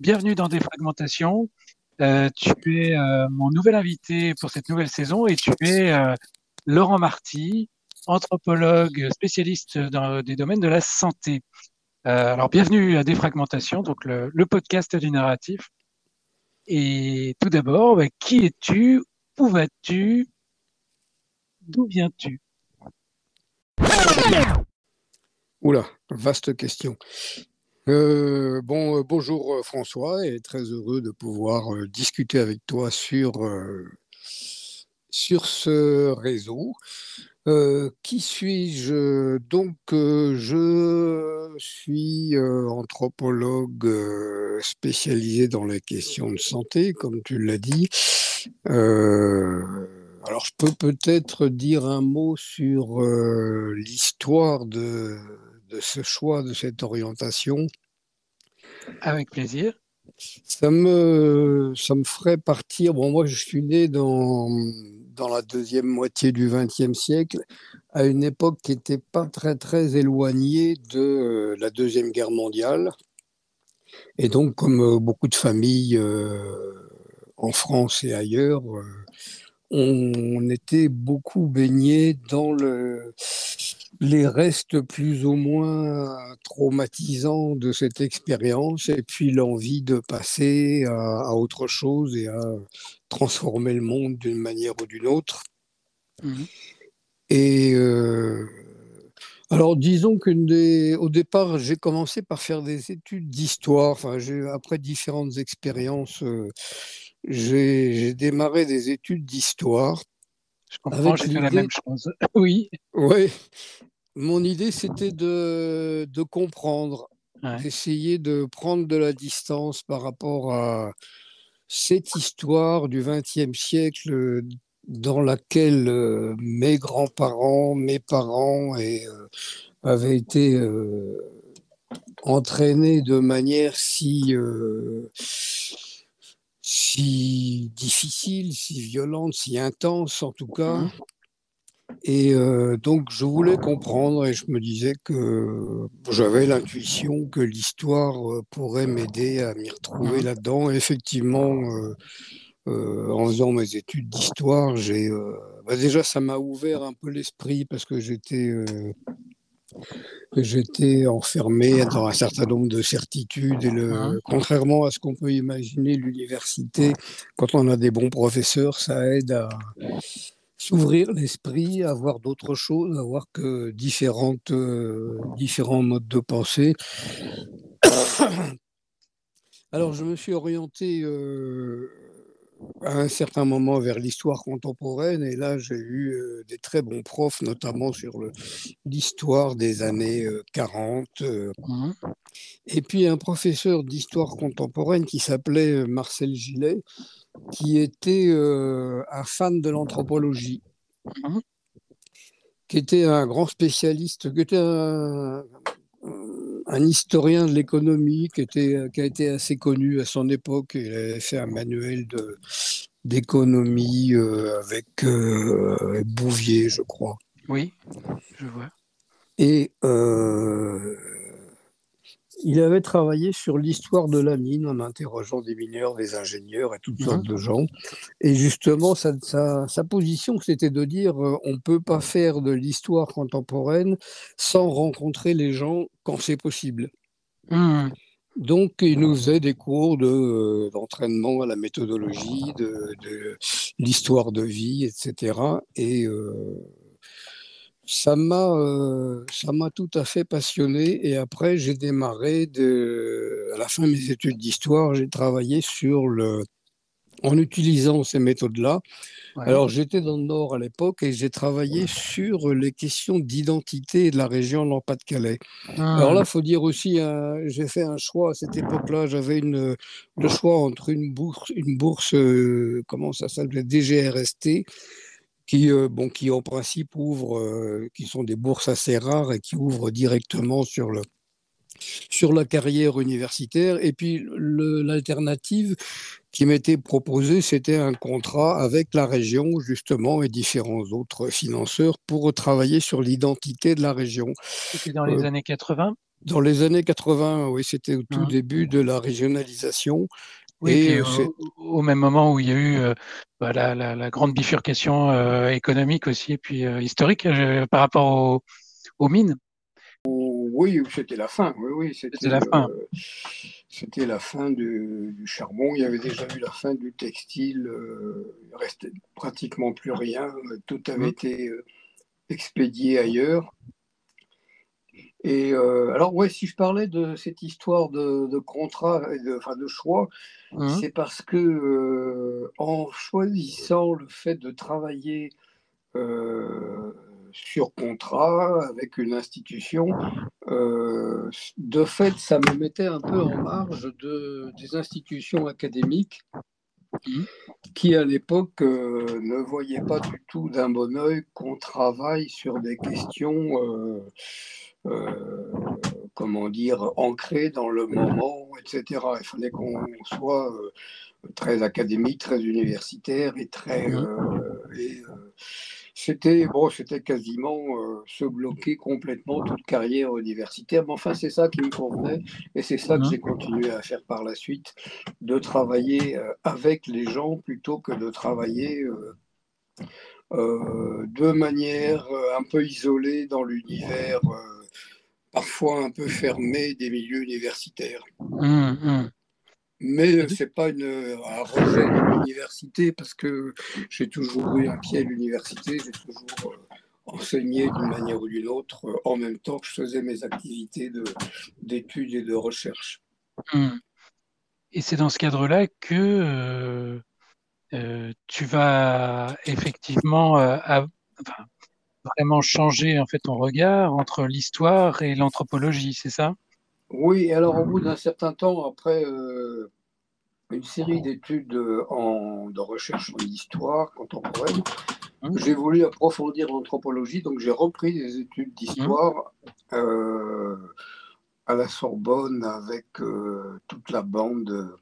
bienvenue dans Défragmentation. Euh, tu es euh, mon nouvel invité pour cette nouvelle saison et tu es euh, Laurent Marty, anthropologue spécialiste dans des domaines de la santé. alors bienvenue à Défragmentation, donc le, podcast du narratif. Et tout d'abord, bah, qui es-tu? Où vas-tu? D'où viens-tu? Oula, vaste question. Euh, euh, bonjour euh, François, et très heureux de pouvoir discuter avec toi sur, ce réseau. qui suis-je? Donc, je suis anthropologue spécialisé dans les questions de santé, comme tu l'as dit. alors, je peux peut-être dire un mot sur l'histoire de ce choix, de cette orientation? Avec plaisir. Ça me, ça me ferait partir. Bon, moi, je suis né dans, dans la deuxième moitié du XXe siècle, à une époque qui n'était pas très, très éloignée de euh, la Deuxième Guerre mondiale. Et donc, comme euh, beaucoup de familles euh, en France et ailleurs, on était beaucoup baigné dans le, les restes plus ou moins traumatisants de cette expérience et puis l'envie de passer à, autre chose et à transformer le monde d'une manière ou d'une autre. Mmh. Et euh, alors disons qu'au départ, j'ai commencé par faire des études d'histoire. Enfin, après différentes expériences, euh, j'ai démarré des études d'histoire. Je comprends, j'ai fait la même chose. oui. Oui, mon idée, c'était de, de comprendre, d'essayer de prendre de la distance par rapport à cette histoire du XXe siècle dans laquelle euh, mes grands-parents, mes parents et, euh, avaient été euh, entraînés de manière si, si difficile, si violente, si intense en tout cas. Mmh. Et euh, donc, je voulais comprendre et je me disais que j'avais l'intuition que l'histoire euh, pourrait m'aider à m'y retrouver là-dedans. effectivement, euh, en faisant mes études d'histoire, j'ai bah déjà ça m'a ouvert un peu l'esprit parce que j'étais j'étais enfermé dans un certain nombre de certitudes et le, contrairement à ce qu'on peut imaginer, l'université, quand on a des bons professeurs, ça aide à s'ouvrir l'esprit, avoir d'autres choses, avoir que différentes, euh, différents modes de pensée. Alors je me suis orienté euh, à un certain moment vers l'histoire contemporaine et là j'ai eu euh, des très bons profs, notamment sur l'histoire des années 40. Mmh. Et puis un professeur d'histoire contemporaine qui s'appelait Marcel Gillet, qui était euh, un fan de l'anthropologie, mhm. qui était un grand spécialiste, qui était un, historien de l'économie, qui, était, qui a été assez connu à son époque. Il avait fait un manuel d'économie euh, avec euh, Bouvier, je crois. Oui, je vois. Et il avait travaillé sur l'histoire de la mine en interrogeant des mineurs, des ingénieurs et toutes sortes de gens. Et justement, sa, position, c'était de dire euh, on ne peut pas faire de l'histoire contemporaine sans rencontrer les gens quand c'est possible. Mmh. Donc, il nous faisait des cours d'entraînement à la méthodologie, de, l'histoire de vie, etc. Et ça m'a ça m'a tout à fait passionné et après j'ai démarré de à la fin de mes études d'histoire j'ai travaillé sur le en utilisant ces méthodes-là. Alors j'étais dans le Nord à l'époque et j'ai travaillé sur les questions d'identité de la région de Pas-de-Calais. Alors là, il faut dire aussi, hein, j'ai fait un choix à cette époque-là. J'avais une, le choix entre une bourse, une bourse, euh, comment ça s'appelle, DGRST, qui, euh, bon, qui en principe ouvre, euh, qui sont des bourses assez rares et qui ouvrent directement sur le sur la carrière universitaire. Et puis l'alternative qui m'était proposée, c'était un contrat avec la région, justement, et différents autres financeurs pour travailler sur l'identité de la région. C'était dans les euh, années 80 Dans les années 80, oui, c'était au tout mmh. début de la régionalisation. Oui, et euh, au, même moment où il y a eu euh, bah, la, grande bifurcation économique aussi, et puis historique par rapport aux mines. Oui, c'était la fin. Oui, oui, c'était la fin. Euh, c'était la fin du, charbon. Il y avait déjà eu la fin du textile. Euh, il restait pratiquement plus rien. Tout avait mmh. été euh, expédié ailleurs. Et alors, ouais, si je parlais de cette histoire de, contrat, de, enfin de choix, mmh. c'est parce que en choisissant le fait de travailler sur contrat avec une institution. Euh, de fait, ça me mettait un peu en marge de, des institutions académiques qui, à l'époque, euh, ne voyaient pas du tout d'un bon oeil qu'on travaille sur des questions, euh, comment dire, ancrées dans le moment, etc. Il fallait qu'on soit très académique, très universitaire et très... Et, c'était bon, c'était quasiment euh, se bloquer complètement toute carrière universitaire. Mais enfin, c'est ça qui me convenait et c'est ça que j'ai continué à faire par la suite, de travailler euh, avec les gens plutôt que de travailler euh, de manière un peu isolée dans l'univers, parfois un peu fermé des milieux universitaires. Hum, hum. Mais ce n'est pas une, un rejet de l'université parce que j'ai toujours eu un pied à l'université, j'ai toujours euh, enseigné d'une manière ou d'une autre euh, en même temps que je faisais mes activités d'études et de recherche. Mmh. Et c'est dans ce cadre-là que euh, tu vas effectivement vraiment changer en fait ton regard entre l'histoire et l'anthropologie, c'est ça? Oui, alors au bout d'un certain temps, après euh, une série d'études en, de recherche en histoire contemporaine, mmh. j'ai voulu approfondir l'anthropologie, donc j'ai repris des études d'histoire euh, à la Sorbonne avec euh, toute la bande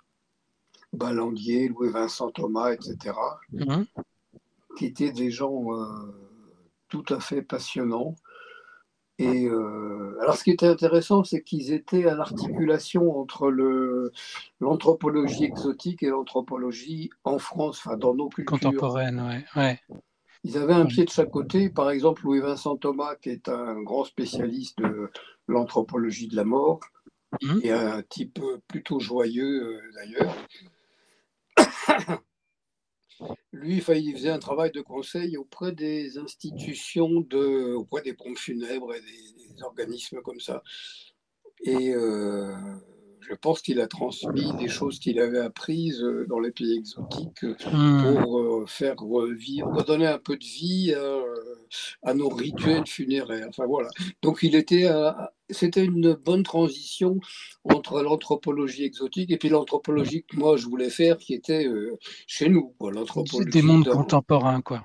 Ballandier, Louis-Vincent Thomas, etc., mmh. qui étaient des gens tout à fait passionnants et euh, alors, ce qui était intéressant, c'est qu'ils étaient à l'articulation entre l'anthropologie exotique et l'anthropologie en France, enfin dans nos cultures. Contemporaines, ouais. Ils avaient un pied de chaque côté. Par exemple, Louis-Vincent Thomas, qui est un grand spécialiste de l'anthropologie de la mort, mmh. et un type plutôt joyeux euh, d'ailleurs. Lui, il faisait un travail de conseil auprès des institutions, auprès des pompes funèbres et des, organismes comme ça. Euh, je pense qu'il a transmis des choses qu'il avait apprises euh, dans les pays exotiques euh, hmm. pour euh, faire revivre, redonner un peu de vie à, nos rituels funéraires. Enfin voilà. Donc il était, c'était une bonne transition entre l'anthropologie exotique et puis l'anthropologie que moi je voulais faire, qui était chez nous. L'anthropologie des mondes contemporains, quoi.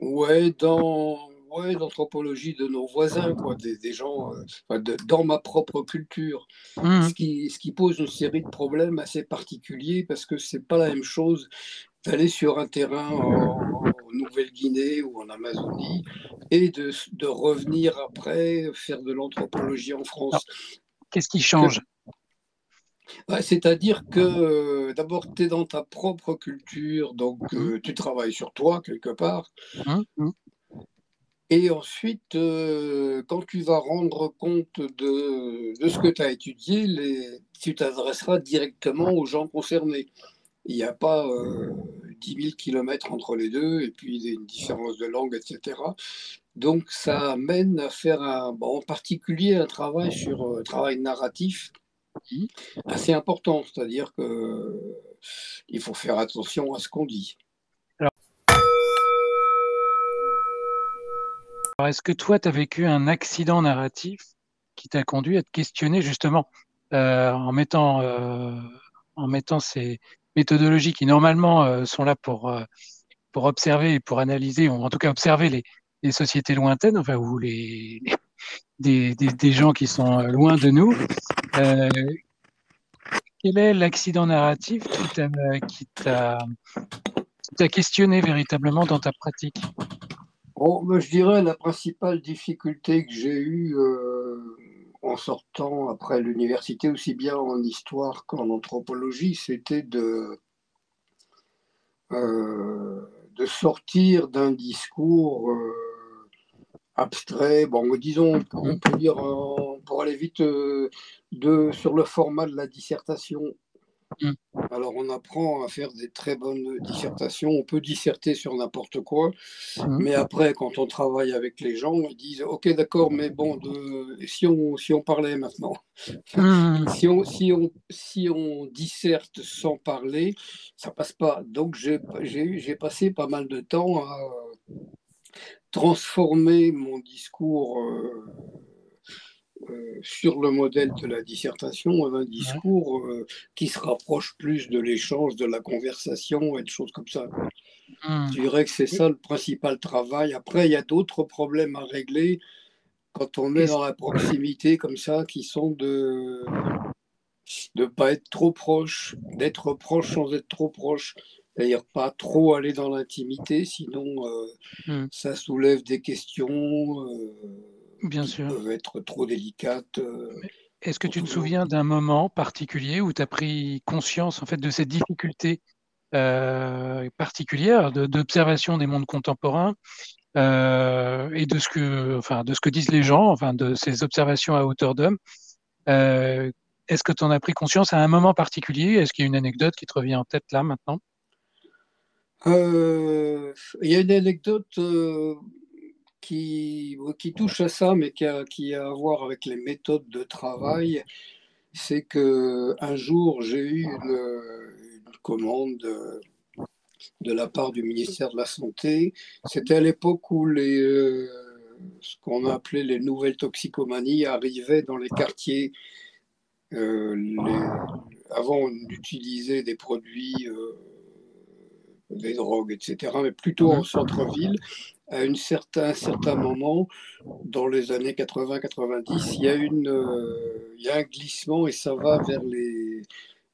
Ouais, dans ouais, l'anthropologie de nos voisins, quoi, des, gens euh, dans ma propre culture. Mmh. Ce, qui, ce qui pose une série de problèmes assez particuliers parce que c'est pas la même chose d'aller sur un terrain en, Nouvelle-Guinée ou en Amazonie et de, de, revenir après faire de l'anthropologie en France. Qu'est-ce qui change? C'est-à-dire que euh, d'abord, tu es dans ta propre culture, donc mmh. euh, tu travailles sur toi quelque part. Mmh, Et ensuite, euh, quand tu vas rendre compte de, ce que tu as étudié, les, tu t'adresseras directement aux gens concernés. Il n'y a pas euh, 10 000 kilomètres entre les deux et puis une différence de langue, etc. Donc ça amène à faire un, en particulier un travail sur un euh, travail narratif assez important, c'est-à-dire qu'il faut faire attention à ce qu'on dit. Alors, est-ce que toi, tu as vécu un accident narratif qui t'a conduit à te questionner justement euh, en, mettant, euh, en mettant ces méthodologies qui normalement euh, sont là pour, pour observer et pour analyser, ou en tout cas observer les, les sociétés lointaines, enfin, ou les, des, des, gens qui sont loin de nous. quel est l'accident narratif qui t'a questionné véritablement dans ta pratique? Je dirais la principale difficulté que j'ai eue euh, en sortant après l'université, aussi bien en histoire qu'en anthropologie, c'était de, euh, de sortir d'un discours euh, abstrait, bon, disons, on peut dire, pour aller vite, de, sur le format de la dissertation Mm. Alors, on apprend à faire des très bonnes dissertations. On peut disserter sur n'importe quoi. Mm. Mais après, quand on travaille avec les gens, ils disent Ok, d'accord, mais bon, de... si, on, si on parlait maintenant, mm. si, on, si, on, si on disserte sans parler, ça passe pas. Donc, j'ai passé pas mal de temps à transformer mon discours. Euh, euh, sur le modèle de la dissertation, un discours euh, qui se rapproche plus de l'échange, de la conversation et de choses comme ça. Mmh. Je dirais que c'est ça le principal travail. Après, il y a d'autres problèmes à régler quand on est dans la proximité comme ça, qui sont de ne pas être trop proche, d'être proche sans être trop proche. C'est-à-dire pas trop aller dans l'intimité, sinon euh, mmh. ça soulève des questions. Bien sûr. peuvent être trop délicates. Euh, est-ce que tu te souviens d'un moment particulier où tu as pris conscience en fait de cette difficulté euh, particulière d'observation des mondes contemporains euh, et de ce que, enfin, de ce que disent les gens, enfin, de ces observations à hauteur d'homme. Est-ce que tu en as pris conscience à un moment particulier? Est-ce qu'il y a une anecdote qui te revient en tête là maintenant? Il y a une anecdote qui, qui touche à ça, mais qui a, qui a à voir avec les méthodes de travail, c'est que un jour j'ai eu une, commande de la part du ministère de la Santé. C'était à l'époque où les, euh, ce qu'on appelait les nouvelles toxicomanies arrivaient dans les quartiers. Euh, avant, on utilisait des produits, euh, des drogues, etc., mais plutôt en centre-ville à un certain, certain moment, dans les années 80-90, il, y a une, euh, il y a un glissement et ça va vers les,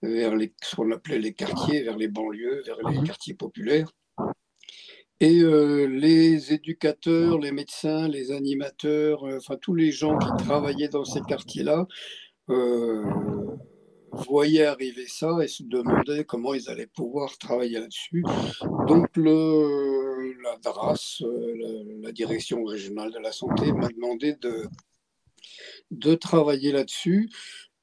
vers les, ce qu'on appelait les quartiers, vers les banlieues, vers les mhm. quartiers populaires. Et euh, les éducateurs, les médecins, les animateurs, euh, enfin tous les gens qui travaillaient dans ces quartiers-là, voyaient arriver ça et se demandaient comment ils allaient pouvoir travailler là-dessus. Donc le, la euh, la, direction régionale de la santé, m'a demandé de, de travailler là-dessus.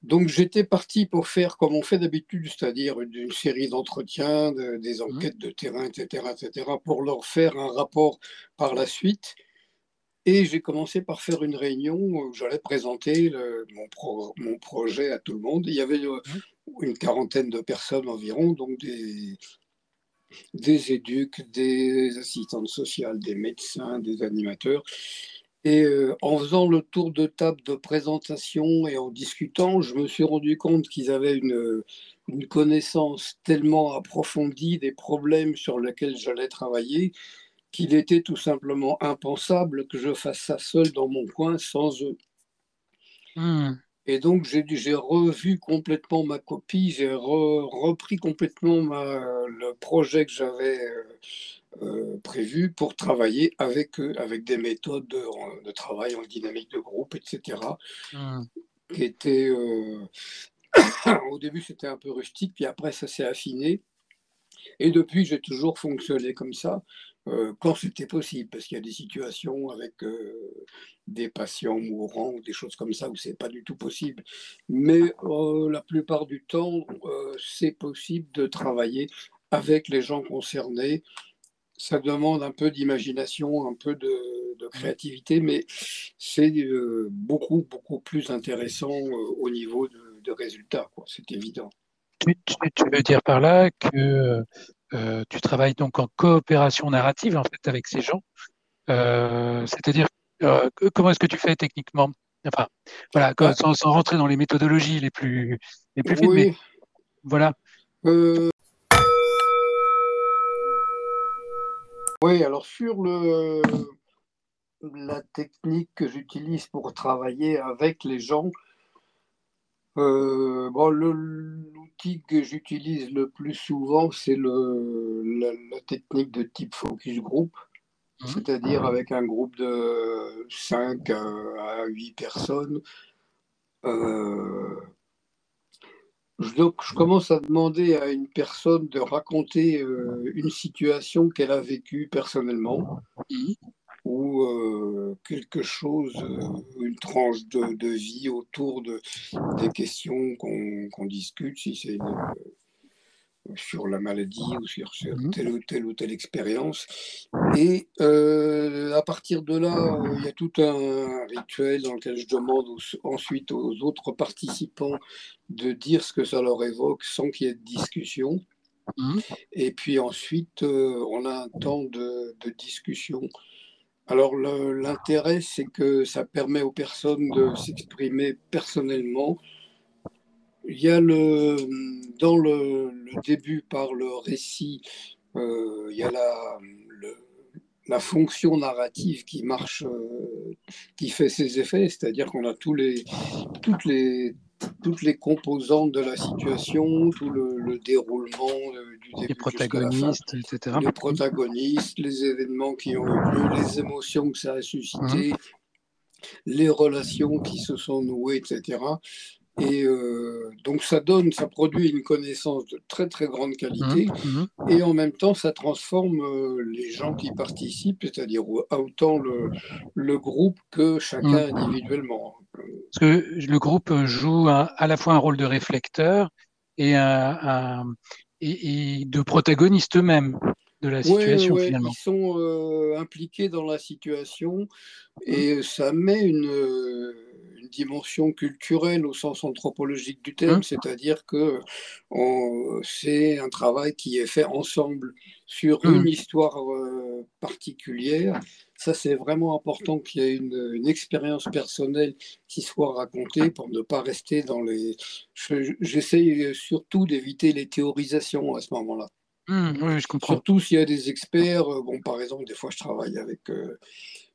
Donc j'étais parti pour faire comme on fait d'habitude, c'est-à-dire une, série d'entretiens, des mmh. enquêtes de terrain, etc., etc., pour leur faire un rapport par la suite. Et j'ai commencé par faire une réunion où j'allais présenter mon, mon, projet à tout le monde. Il y avait euh, mmh. une quarantaine de personnes environ, donc des, des éduques, des assistantes sociales, des médecins, des animateurs. Et euh, en faisant le tour de table de présentation et en discutant, je me suis rendu compte qu'ils avaient une, une connaissance tellement approfondie des problèmes sur lesquels j'allais travailler qu'il était tout simplement impensable que je fasse ça seul dans mon coin sans eux. Hmm. Et donc j'ai revu complètement ma copie, j'ai repris complètement le projet que j'avais euh, euh, prévu pour travailler avec eux, avec des méthodes de, travail en dynamique de groupe, etc. Hmm. Qui était, euh, au début c'était un peu rustique, puis après ça s'est affiné. Et depuis j'ai toujours fonctionné comme ça. Euh, quand c'était possible, parce qu'il y a des situations avec des patients mourants ou des choses comme ça où c'est pas du tout possible. Mais la plupart du temps, c'est possible de travailler avec les gens concernés. Ça demande un peu d'imagination, un peu de, de, créativité, mais c'est beaucoup, beaucoup plus intéressant au niveau de, de résultats, c'est évident. Tu, veux dire par là que euh, tu travailles donc en coopération narrative en fait avec ces gens, euh, c'est-à-dire euh, comment est-ce que tu fais techniquement? Enfin, voilà, ah. sans, rentrer dans les méthodologies les plus les plus oui. voilà. Oui, alors sur le la technique que j'utilise pour travailler avec les gens, euh, bon, l'outil que j'utilise le plus souvent, c'est la, la, technique de type focus group, mmh. c'est-à-dire avec un groupe de 5 à 8 personnes. Euh, donc, je commence à demander à une personne de raconter euh, une situation qu'elle a vécue personnellement. Ou euh, quelque chose, euh, une tranche de, vie autour de, des questions qu'on discute, si c'est euh, sur la maladie ou sur, mmh telle ou telle ou telle expérience. Et à partir de là, il y a tout un rituel dans lequel je demande ensuite aux autres participants de dire ce que ça leur évoque sans qu'il y ait de discussion. Mmh Et puis ensuite, on a un temps de, de discussion alors l'intérêt, c'est que ça permet aux personnes de s'exprimer personnellement. Il y a le, dans le, début par le récit, euh, il y a la, la fonction narrative qui marche, euh, qui fait ses effets, c'est-à-dire qu'on a tous les, toutes les toutes les composantes de la situation, tout le, déroulement du début les protagonistes, etc. Les protagonistes, les événements qui ont eu lieu, les émotions que ça a suscité, mmh. les relations qui se sont nouées, etc. Et euh, donc ça donne, ça produit une connaissance de très très grande qualité mmh, mmh. et en même temps ça transforme euh, les gens qui participent, c'est-à-dire autant le, le, groupe que chacun individuellement. Parce que le groupe joue à la fois un rôle de réflecteur et, un, et, de protagoniste eux-mêmes de la situation finalement. Ils sont euh, impliqués dans la situation et ça met une dimension culturelle au sens anthropologique du terme, hein c'est-à-dire que c'est un travail qui est fait ensemble sur mmh. une histoire euh, particulière. Ça, c'est vraiment important qu'il y ait une, expérience personnelle qui soit racontée pour ne pas rester dans les... J'essaye surtout d'éviter les théorisations à ce moment-là. Mmh, oui, je comprends. Surtout s'il y a des experts. Euh, bon, par exemple, des fois, je travaille avec euh,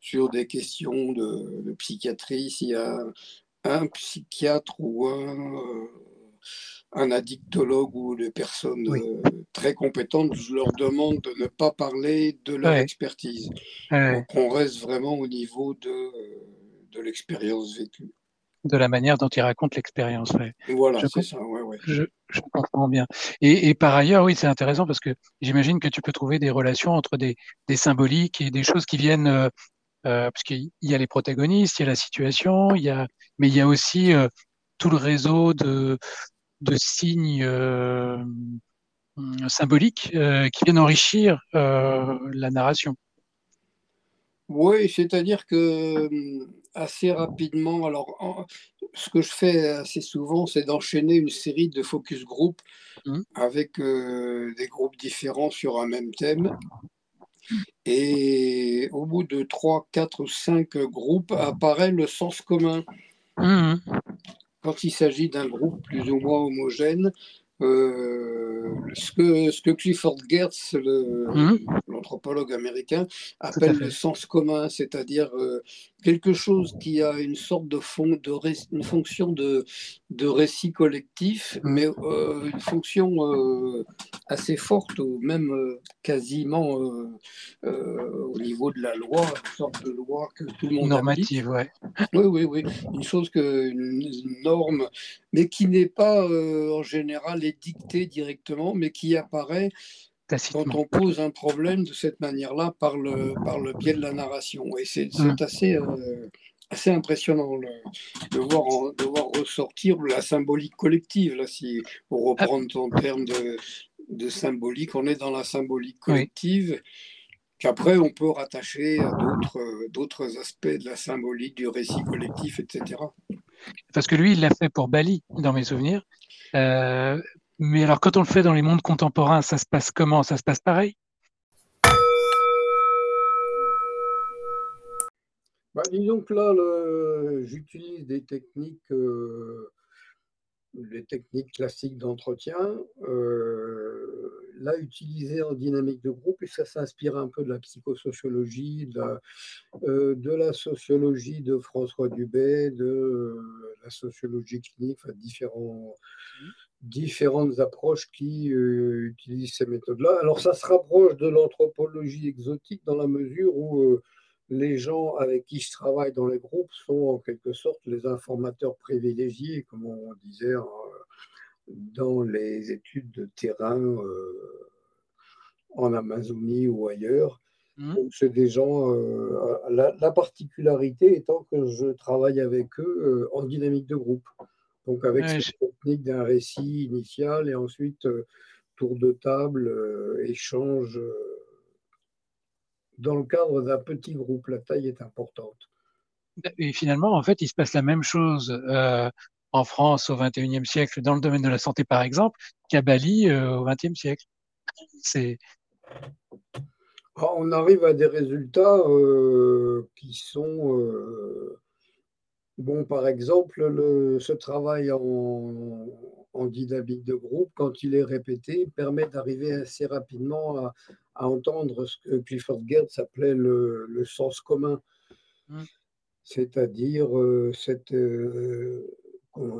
sur des questions de, psychiatrie, s'il y a un psychiatre ou un, euh, un addictologue ou des personnes euh, très compétentes, je leur demande de ne pas parler de leur expertise. on reste vraiment au niveau de, de l'expérience vécue. De la manière dont ils racontent l'expérience. Voilà, c'est ça, je, je, comprends bien. Et, et par ailleurs, oui, c'est intéressant parce que j'imagine que tu peux trouver des relations entre des, des symboliques et des choses qui viennent euh, parce qu'il y a les protagonistes, il y a la situation, il y a, mais il y a aussi euh, tout le réseau de, de signes euh, symboliques qui viennent enrichir la narration. Oui, c'est-à-dire que assez rapidement, alors ce que je fais assez souvent, c'est d'enchaîner une série de focus group mmh. avec des groupes différents sur un même thème. Et au bout de 3, 4, 5 groupes apparaît le sens commun. Mmh. Quand il s'agit d'un groupe plus ou moins homogène, euh, ce, que, ce que Clifford Geertz, mmh. l'anthropologue américain, appelle le sens commun, c'est-à-dire euh, quelque chose qui a une sorte de, fond, de une fonction de, de récit collectif, mais euh, une fonction assez forte, ou même quasiment au niveau de la loi, une sorte de loi que tout le monde Normative, ouais. Oui, oui, oui. Une chose que, une norme, mais qui n'est pas en général dictée directement, mais qui apparaît. Quand on pose un problème de cette manière-là par le, par le biais de la narration. Et c'est mmh. assez, euh, assez impressionnant de, voir, de voir ressortir la symbolique collective. Là, si on reprend ton terme de, de symbolique, on est dans la symbolique collective. qu'après on peut rattacher à d'autres aspects de la symbolique, du récit collectif, etc. Parce que lui, il l'a fait pour Bali, dans mes souvenirs. Euh, mais alors, quand on le fait dans les mondes contemporains, ça se passe comment? Ça se passe pareil? Bah, Disons que là, j'utilise des techniques, euh, techniques classiques d'entretien, euh, là utilisées en dynamique de groupe, et ça s'inspire un peu de la psychosociologie, de la, euh, de la sociologie de François Dubé, de la sociologie clinique, enfin, différents. Mmh différentes approches qui euh, utilisent ces méthodes-là. Alors ça se rapproche de l'anthropologie exotique dans la mesure où euh, les gens avec qui je travaille dans les groupes sont en quelque sorte les informateurs privilégiés, comme on disait dans les études de terrain euh, en Amazonie ou ailleurs. Mmh. C'est des gens. La, la, particularité étant que je travaille avec eux en dynamique de groupe. Donc avec cette technique d'un récit initial et ensuite euh, tour de table, euh, échange euh, dans le cadre d'un petit groupe. La taille est importante. Et finalement, en fait, il se passe la même chose en France au XXIe siècle dans le domaine de la santé, par exemple, qu'à Bali au XXe siècle. C'est on arrive à des résultats qui sont Bon, par exemple, ce travail en, dynamique de groupe, quand il est répété, permet d'arriver assez rapidement à, entendre ce que Clifford Geertz appelait le, sens commun, mmh. c'est-à-dire euh, euh,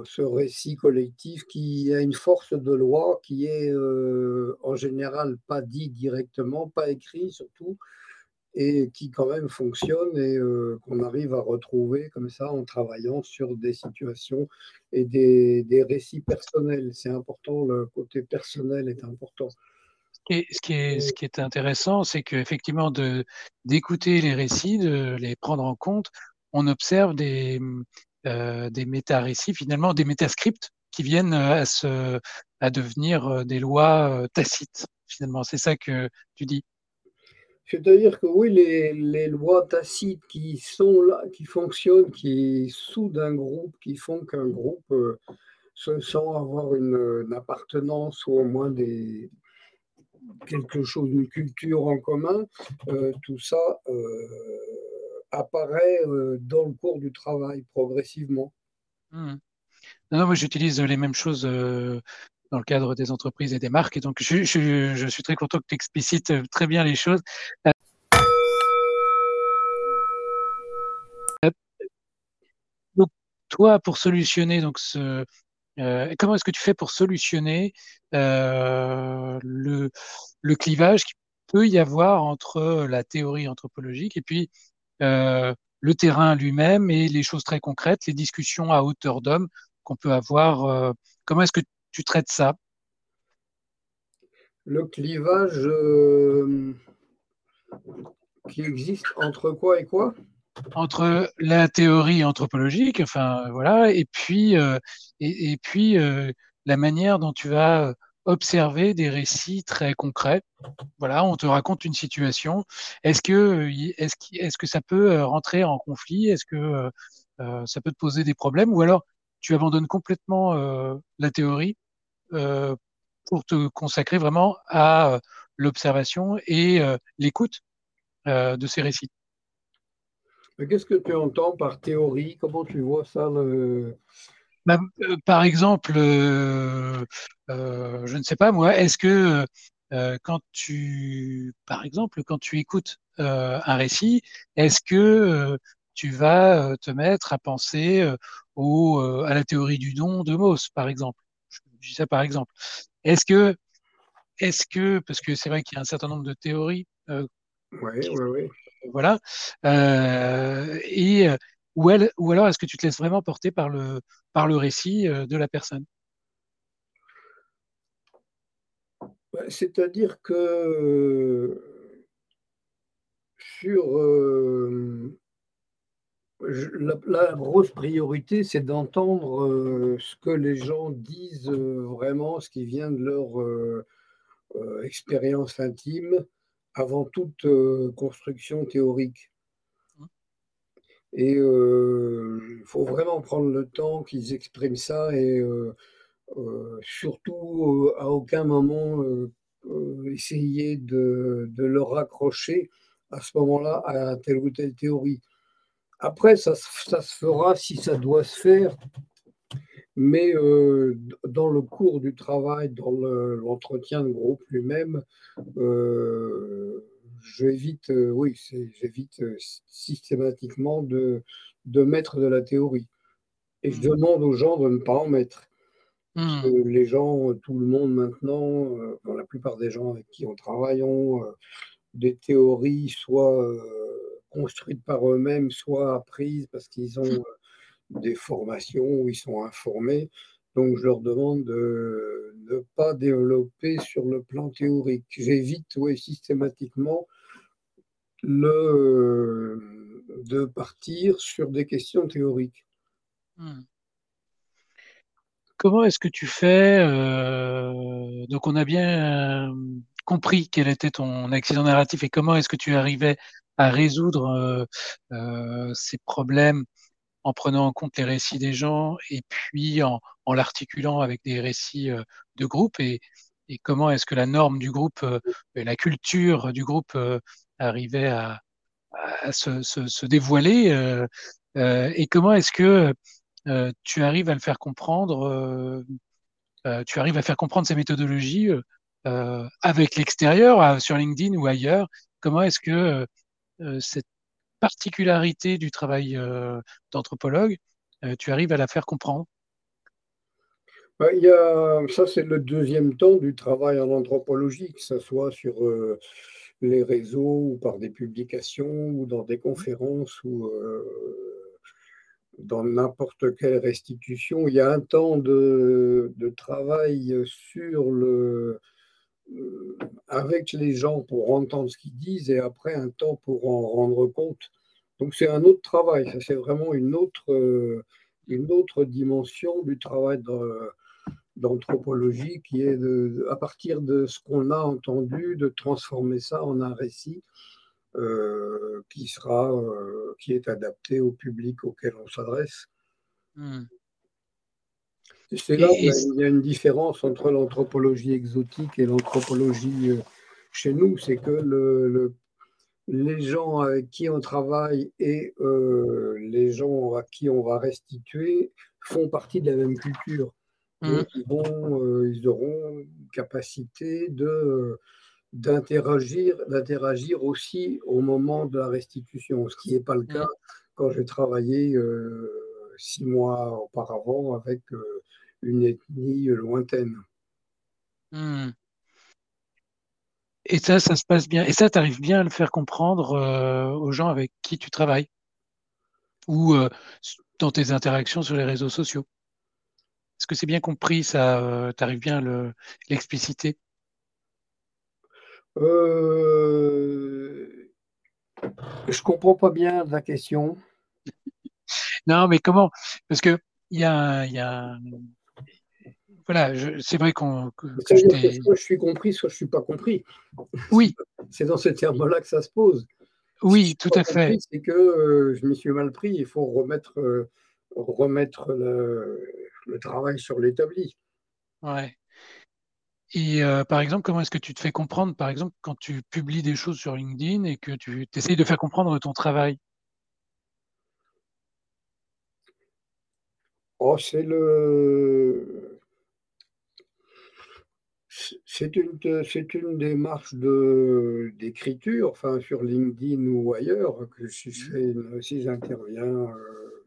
ce récit collectif qui a une force de loi qui est euh, en général pas dit directement, pas écrit surtout, et qui quand même fonctionne et euh, qu'on arrive à retrouver comme ça en travaillant sur des situations et des, des récits personnels. C'est important, le côté personnel est important. Et ce qui est, ce qui est intéressant, c'est qu'effectivement, d'écouter les récits, de les prendre en compte, on observe des, euh, des méta-récits, finalement, des métascripts qui viennent à, se, à devenir euh, des lois tacites, finalement. C'est ça que tu dis. C'est-à-dire que oui, les, lois tacites qui sont là, qui fonctionnent, qui soudent un groupe, qui font qu'un groupe euh, se sent avoir une, appartenance ou au moins des, quelque chose, une culture en commun, euh, tout ça euh, apparaît dans le cours du travail progressivement. Mmh. Non, moi j'utilise les mêmes choses dans le cadre des entreprises et des marques. Et donc, je, suis très content que tu explicites euh, très bien les choses. Euh, donc, toi, pour solutionner donc ce, euh, comment est-ce que tu fais pour solutionner le, le clivage qu'il peut y avoir entre la théorie anthropologique et puis le terrain lui-même et les choses très concrètes, les discussions à hauteur d'homme qu'on peut avoir. comment est-ce que tu traites ça? Le clivage euh, qui existe entre quoi et quoi? Entre la théorie anthropologique, enfin voilà, et puis euh, et, puis euh, la manière dont tu vas observer des récits très concrets. Voilà, on te raconte une situation. Est-ce que est-ce est-ce que ça peut rentrer en conflit? Est-ce que ça peut te poser des problèmes? Ou alors tu abandonnes complètement la théorie euh, pour te consacrer vraiment à euh, l'observation et euh, l'écoute de ces récits? Qu'est-ce que tu entends par théorie? Comment tu vois ça bah, Par exemple, je ne sais pas moi, est-ce que quand tu, par exemple, quand tu écoutes un récit, est-ce que tu vas te mettre à penser au, à la théorie du don de Mauss, par exemple? Je dis ça par exemple. Est-ce que, est-ce que, parce que c'est vrai qu'il y a un certain nombre de théories. Euh, oui, oui, oui. Voilà. Euh, et ou, alors est-ce que tu te laisses vraiment porter par le, par le récit euh, de la personne? Bah, c'est-à-dire que sur euh, la, grosse priorité, c'est d'entendre euh, ce que les gens disent euh, vraiment, ce qui vient de leur expérience intime, avant toute construction théorique. Et il faut vraiment prendre le temps qu'ils expriment ça et surtout à aucun moment essayer de, de, leur raccrocher à ce moment-là à telle ou telle théorie. Après, ça, ça se fera si ça doit se faire, mais euh, dans le cours du travail, dans l'entretien de groupe lui-même, euh, j'évite, euh, oui, j'évite systématiquement de, de mettre de la théorie. Et je mmh. demande aux gens de ne pas en mettre. Mmh. les gens, tout le monde maintenant, la plupart des gens avec qui on travaille ont des théories soit euh, construites par eux-mêmes, soit apprises parce qu'ils ont mmh. euh, des formations où ils sont informés. Donc, je leur demande de ne pas développer sur le plan théorique. J'évite oui, systématiquement le, de partir sur des questions théoriques. Mmh. Comment est-ce que tu fais euh, Donc, on a bien compris quel était ton accident narratif et comment est-ce que tu arrivais à résoudre euh, euh, ces problèmes en prenant en compte les récits des gens et puis en, l'articulant avec des récits euh, de groupe et, comment est-ce que la norme du groupe, la culture du groupe arrivait à, se, dévoiler et comment est-ce que tu arrives à le faire comprendre, tu arrives à faire comprendre ces méthodologies euh, avec l'extérieur, euh, sur LinkedIn ou ailleurs? Comment est-ce que euh, cette particularité du travail d'anthropologue, tu arrives à la faire comprendre? Bah, ça, c'est le deuxième temps du travail en anthropologie, que ce soit sur les réseaux ou par des publications ou dans des conférences ou dans n'importe quelle restitution. Il y a un temps de, de travail sur le, euh, avec les gens pour entendre ce qu'ils disent et après un temps pour en rendre compte. Donc c'est un autre travail, ça c'est vraiment une autre, euh, une autre dimension du travail d'anthropologie qui est de, à partir de ce qu'on a entendu, de transformer ça en un récit euh, qui sera, qui est adapté au public auquel on s'adresse. Hmm. C'est là où il y a une différence entre l'anthropologie exotique et l'anthropologie euh, chez nous, c'est que le, les gens avec qui on travaille et euh, les gens à qui on va restituer font partie de la même culture. Mmh. ils, vont, euh, ils auront une capacité de, d'interagir, d'interagir aussi au moment de la restitution, ce qui n'est pas le mmh. cas quand j'ai travaillé six mois auparavant avec une ethnie lointaine. Hmm. Et ça, ça se passe bien. Et ça, tu arrives bien à le faire comprendre euh, aux gens avec qui tu travailles? Ou euh, dans tes interactions sur les réseaux sociaux? Est-ce que c'est bien compris ça euh, Tu arrives bien à l'expliciter? Je comprends pas bien la question. non, mais comment Parce que il y a, y a voilà, c'est vrai qu'on. Que, soit je suis compris, soit je suis pas compris. Oui. c'est dans ce terme-là que ça se pose. Oui, tout à fait. C'est que euh, je m'y suis mal pris. Il faut remettre, euh, remettre le, travail sur l'établi. Ouais. Et euh, par exemple, comment est-ce que tu te fais comprendre, par exemple, quand tu publies des choses sur LinkedIn et que tu essayes de faire comprendre ton travail? Oh, c'est le c'est une, c'est une démarche de, d'écriture, enfin sur LinkedIn ou ailleurs, que si, je si j'interviens euh,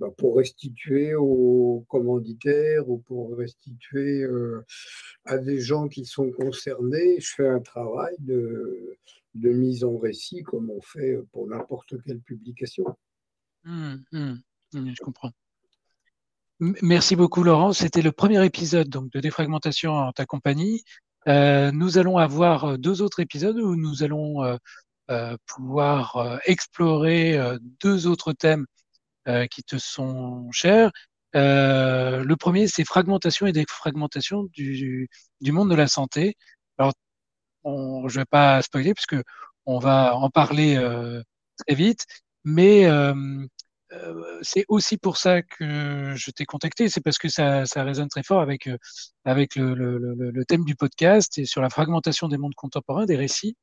bah, pour restituer aux commanditaires ou pour restituer euh, à des gens qui sont concernés, je fais un travail de, mise en récit comme on fait pour n'importe quelle publication. Mmh. Mmh, je comprends. Merci beaucoup Laurent. C'était le premier épisode donc de défragmentation en ta compagnie. nous allons avoir deux autres épisodes où nous allons pouvoir explorer deux autres thèmes qui te sont chers. le premier, c'est fragmentation et défragmentation du, du monde de la santé. Alors, on, je vais pas spoiler puisque on va en parler très vite, mais euh, c'est aussi pour ça que je t'ai contacté, c'est parce que ça, ça, résonne très fort avec, euh, avec le, le, le, thème du podcast et sur la fragmentation des mondes contemporains, des récits,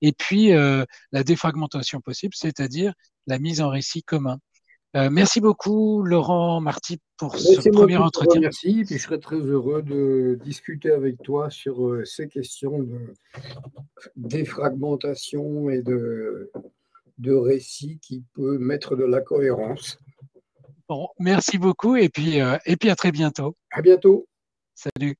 et puis euh, la défragmentation possible, c'est-à-dire la mise en récit commun. Euh, merci beaucoup, Laurent Marty, pour ce premier entretien. Merci, et je serais très heureux de discuter avec toi sur ces questions de défragmentation et de de récit qui peut mettre de la cohérence. Bon, merci beaucoup et puis, euh, et puis à très bientôt. À bientôt. Salut.